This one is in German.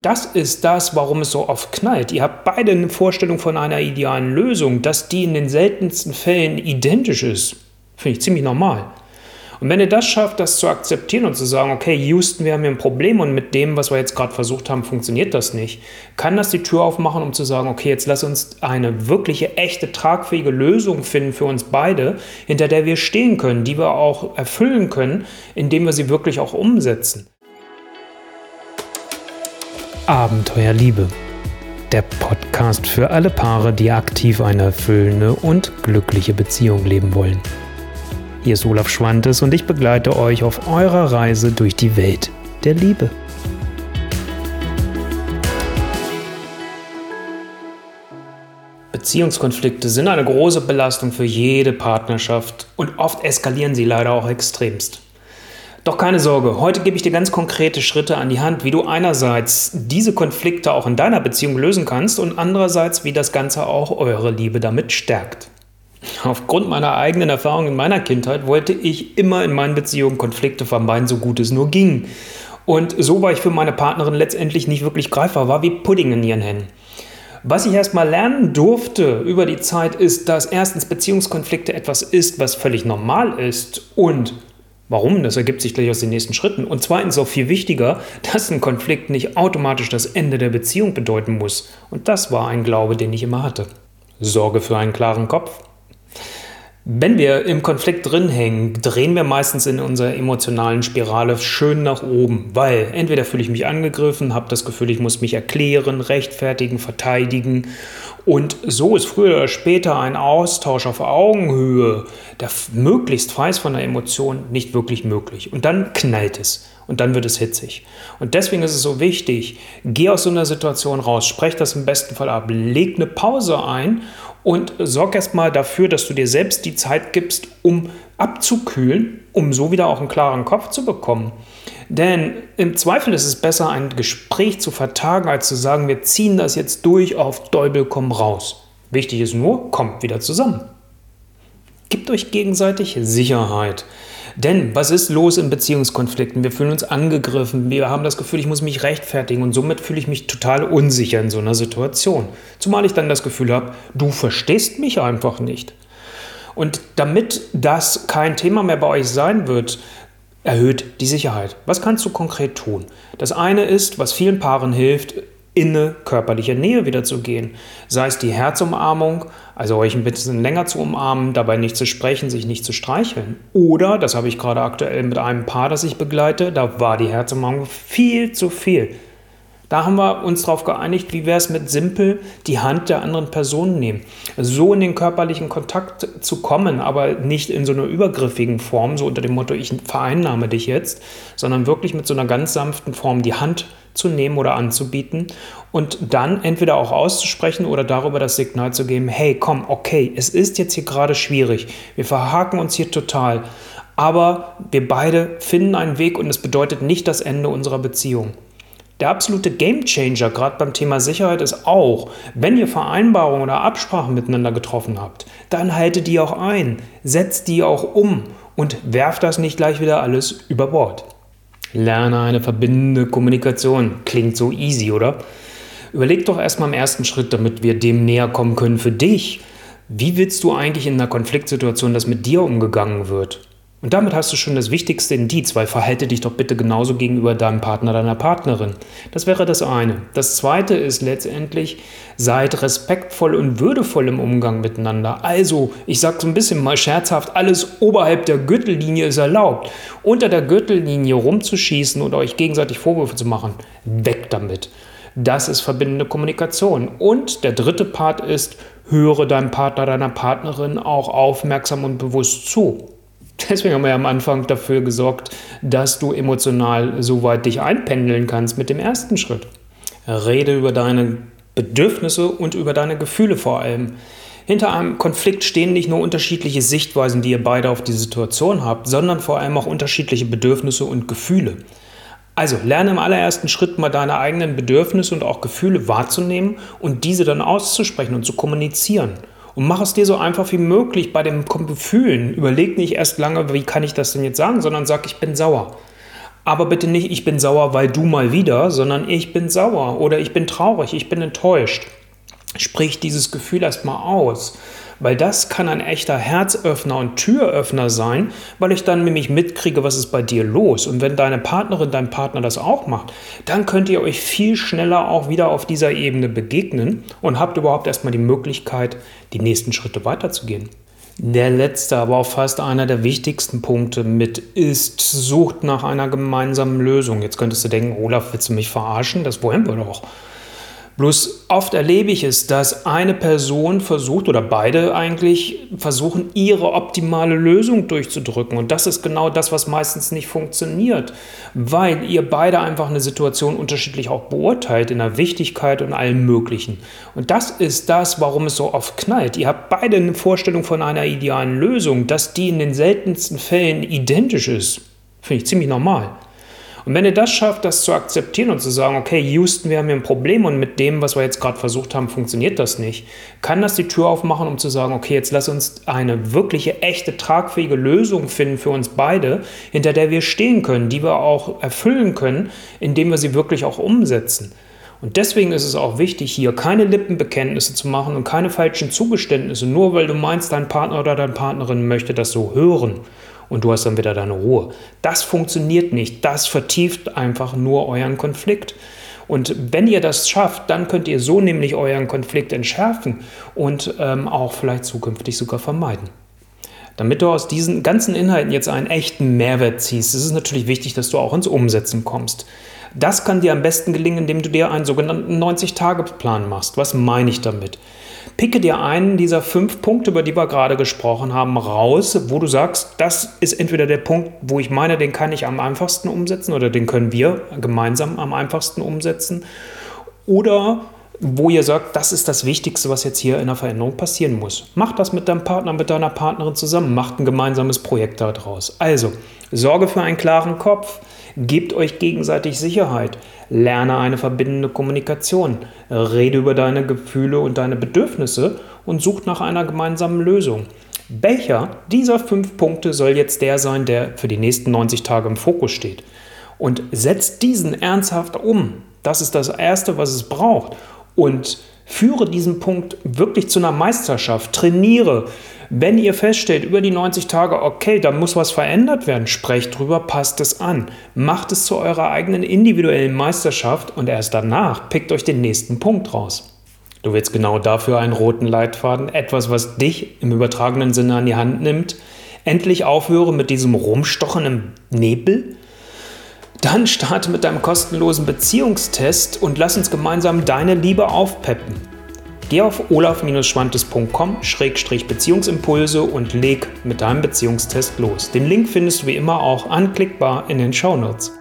Das ist das, warum es so oft knallt. Ihr habt beide eine Vorstellung von einer idealen Lösung, dass die in den seltensten Fällen identisch ist. Finde ich ziemlich normal. Und wenn ihr das schafft, das zu akzeptieren und zu sagen, okay, Houston, wir haben hier ein Problem und mit dem, was wir jetzt gerade versucht haben, funktioniert das nicht, kann das die Tür aufmachen, um zu sagen, okay, jetzt lass uns eine wirkliche, echte, tragfähige Lösung finden für uns beide, hinter der wir stehen können, die wir auch erfüllen können, indem wir sie wirklich auch umsetzen. Abenteuerliebe. Der Podcast für alle Paare, die aktiv eine erfüllende und glückliche Beziehung leben wollen. Hier ist Olaf Schwantes und ich begleite euch auf eurer Reise durch die Welt der Liebe. Beziehungskonflikte sind eine große Belastung für jede Partnerschaft und oft eskalieren sie leider auch extremst. Doch keine Sorge, heute gebe ich dir ganz konkrete Schritte an die Hand, wie du einerseits diese Konflikte auch in deiner Beziehung lösen kannst und andererseits, wie das Ganze auch eure Liebe damit stärkt. Aufgrund meiner eigenen Erfahrung in meiner Kindheit wollte ich immer in meinen Beziehungen Konflikte vermeiden, so gut es nur ging. Und so war ich für meine Partnerin letztendlich nicht wirklich greifbar, war wie Pudding in ihren Händen. Was ich erstmal lernen durfte über die Zeit ist, dass erstens Beziehungskonflikte etwas ist, was völlig normal ist und Warum? Das ergibt sich gleich aus den nächsten Schritten. Und zweitens auch viel wichtiger, dass ein Konflikt nicht automatisch das Ende der Beziehung bedeuten muss. Und das war ein Glaube, den ich immer hatte. Sorge für einen klaren Kopf. Wenn wir im Konflikt drin hängen, drehen wir meistens in unserer emotionalen Spirale schön nach oben, weil entweder fühle ich mich angegriffen, habe das Gefühl, ich muss mich erklären, rechtfertigen, verteidigen und so ist früher oder später ein Austausch auf Augenhöhe, der möglichst frei ist von der Emotion, nicht wirklich möglich. Und dann knallt es und dann wird es hitzig. Und deswegen ist es so wichtig, geh aus so einer Situation raus, sprech das im besten Fall ab, leg eine Pause ein und sorg erstmal dafür, dass du dir selbst die Zeit gibst, um abzukühlen, um so wieder auch einen klaren Kopf zu bekommen. Denn im Zweifel ist es besser, ein Gespräch zu vertagen, als zu sagen, wir ziehen das jetzt durch auf Däubel komm raus. Wichtig ist nur, kommt wieder zusammen. Gebt euch gegenseitig Sicherheit. Denn was ist los in Beziehungskonflikten? Wir fühlen uns angegriffen, wir haben das Gefühl, ich muss mich rechtfertigen und somit fühle ich mich total unsicher in so einer Situation. Zumal ich dann das Gefühl habe, du verstehst mich einfach nicht. Und damit das kein Thema mehr bei euch sein wird, erhöht die Sicherheit. Was kannst du konkret tun? Das eine ist, was vielen Paaren hilft, in eine körperliche Nähe wieder zu gehen. Sei es die Herzumarmung, also euch ein bisschen länger zu umarmen, dabei nicht zu sprechen, sich nicht zu streicheln. Oder, das habe ich gerade aktuell mit einem Paar, das ich begleite, da war die Herzumarmung viel zu viel. Da haben wir uns darauf geeinigt, wie wäre es mit simpel die Hand der anderen Person nehmen. So in den körperlichen Kontakt zu kommen, aber nicht in so einer übergriffigen Form, so unter dem Motto, ich vereinnahme dich jetzt, sondern wirklich mit so einer ganz sanften Form die Hand zu nehmen oder anzubieten und dann entweder auch auszusprechen oder darüber das Signal zu geben, hey, komm, okay, es ist jetzt hier gerade schwierig, wir verhaken uns hier total, aber wir beide finden einen Weg und es bedeutet nicht das Ende unserer Beziehung. Der absolute Gamechanger gerade beim Thema Sicherheit ist auch, wenn ihr Vereinbarungen oder Absprachen miteinander getroffen habt, dann haltet die auch ein, setzt die auch um und werft das nicht gleich wieder alles über Bord. Lerne eine verbindende Kommunikation. Klingt so easy, oder? Überleg doch erstmal im ersten Schritt, damit wir dem näher kommen können für dich. Wie willst du eigentlich in einer Konfliktsituation, dass mit dir umgegangen wird? Und damit hast du schon das wichtigste Indiz, weil verhalte dich doch bitte genauso gegenüber deinem Partner, deiner Partnerin. Das wäre das eine. Das zweite ist letztendlich, seid respektvoll und würdevoll im Umgang miteinander. Also, ich sage so ein bisschen mal scherzhaft, alles oberhalb der Gürtellinie ist erlaubt. Unter der Gürtellinie rumzuschießen und euch gegenseitig Vorwürfe zu machen, weg damit. Das ist verbindende Kommunikation. Und der dritte Part ist, höre deinem Partner, deiner Partnerin auch aufmerksam und bewusst zu. Deswegen haben wir ja am Anfang dafür gesorgt, dass du emotional so weit dich einpendeln kannst mit dem ersten Schritt. Rede über deine Bedürfnisse und über deine Gefühle vor allem. Hinter einem Konflikt stehen nicht nur unterschiedliche Sichtweisen, die ihr beide auf die Situation habt, sondern vor allem auch unterschiedliche Bedürfnisse und Gefühle. Also lerne im allerersten Schritt mal deine eigenen Bedürfnisse und auch Gefühle wahrzunehmen und diese dann auszusprechen und zu kommunizieren. Und mach es dir so einfach wie möglich bei dem Gefühlen. Überleg nicht erst lange, wie kann ich das denn jetzt sagen, sondern sag, ich bin sauer. Aber bitte nicht, ich bin sauer, weil du mal wieder, sondern ich bin sauer oder ich bin traurig, ich bin enttäuscht. Sprich dieses Gefühl erstmal aus. Weil das kann ein echter Herzöffner und Türöffner sein, weil ich dann nämlich mitkriege, was ist bei dir los. Und wenn deine Partnerin, dein Partner das auch macht, dann könnt ihr euch viel schneller auch wieder auf dieser Ebene begegnen und habt überhaupt erstmal die Möglichkeit, die nächsten Schritte weiterzugehen. Der letzte, aber auch fast einer der wichtigsten Punkte mit ist, sucht nach einer gemeinsamen Lösung. Jetzt könntest du denken, Olaf, willst du mich verarschen? Das wollen wir doch. Bloß oft erlebe ich es, dass eine Person versucht oder beide eigentlich versuchen, ihre optimale Lösung durchzudrücken. Und das ist genau das, was meistens nicht funktioniert, weil ihr beide einfach eine Situation unterschiedlich auch beurteilt in der Wichtigkeit und allem Möglichen. Und das ist das, warum es so oft knallt. Ihr habt beide eine Vorstellung von einer idealen Lösung, dass die in den seltensten Fällen identisch ist. Finde ich ziemlich normal. Und wenn ihr das schafft, das zu akzeptieren und zu sagen, okay, Houston, wir haben hier ein Problem und mit dem, was wir jetzt gerade versucht haben, funktioniert das nicht, kann das die Tür aufmachen, um zu sagen, okay, jetzt lass uns eine wirkliche, echte, tragfähige Lösung finden für uns beide, hinter der wir stehen können, die wir auch erfüllen können, indem wir sie wirklich auch umsetzen. Und deswegen ist es auch wichtig, hier keine Lippenbekenntnisse zu machen und keine falschen Zugeständnisse, nur weil du meinst, dein Partner oder deine Partnerin möchte das so hören und du hast dann wieder deine Ruhe. Das funktioniert nicht. Das vertieft einfach nur euren Konflikt. Und wenn ihr das schafft, dann könnt ihr so nämlich euren Konflikt entschärfen und ähm, auch vielleicht zukünftig sogar vermeiden. Damit du aus diesen ganzen Inhalten jetzt einen echten Mehrwert ziehst, ist es natürlich wichtig, dass du auch ins Umsetzen kommst. Das kann dir am besten gelingen, indem du dir einen sogenannten 90-Tage-Plan machst. Was meine ich damit? Picke dir einen dieser fünf Punkte, über die wir gerade gesprochen haben, raus, wo du sagst, das ist entweder der Punkt, wo ich meine, den kann ich am einfachsten umsetzen oder den können wir gemeinsam am einfachsten umsetzen. Oder wo ihr sagt, das ist das Wichtigste, was jetzt hier in der Veränderung passieren muss. Macht das mit deinem Partner, mit deiner Partnerin zusammen, macht ein gemeinsames Projekt daraus. Also, sorge für einen klaren Kopf, gebt euch gegenseitig Sicherheit, lerne eine verbindende Kommunikation, rede über deine Gefühle und deine Bedürfnisse und sucht nach einer gemeinsamen Lösung. Welcher dieser fünf Punkte soll jetzt der sein, der für die nächsten 90 Tage im Fokus steht? Und setzt diesen ernsthaft um. Das ist das Erste, was es braucht und führe diesen Punkt wirklich zu einer Meisterschaft. Trainiere. Wenn ihr feststellt, über die 90 Tage, okay, da muss was verändert werden, sprecht drüber, passt es an. Macht es zu eurer eigenen individuellen Meisterschaft und erst danach pickt euch den nächsten Punkt raus. Du willst genau dafür einen roten Leitfaden, etwas, was dich im übertragenen Sinne an die Hand nimmt. Endlich aufhöre mit diesem Rumstochen im Nebel dann starte mit deinem kostenlosen Beziehungstest und lass uns gemeinsam deine Liebe aufpeppen. Geh auf olaf-schwantes.com-beziehungsimpulse und leg mit deinem Beziehungstest los. Den Link findest du wie immer auch anklickbar in den Shownotes.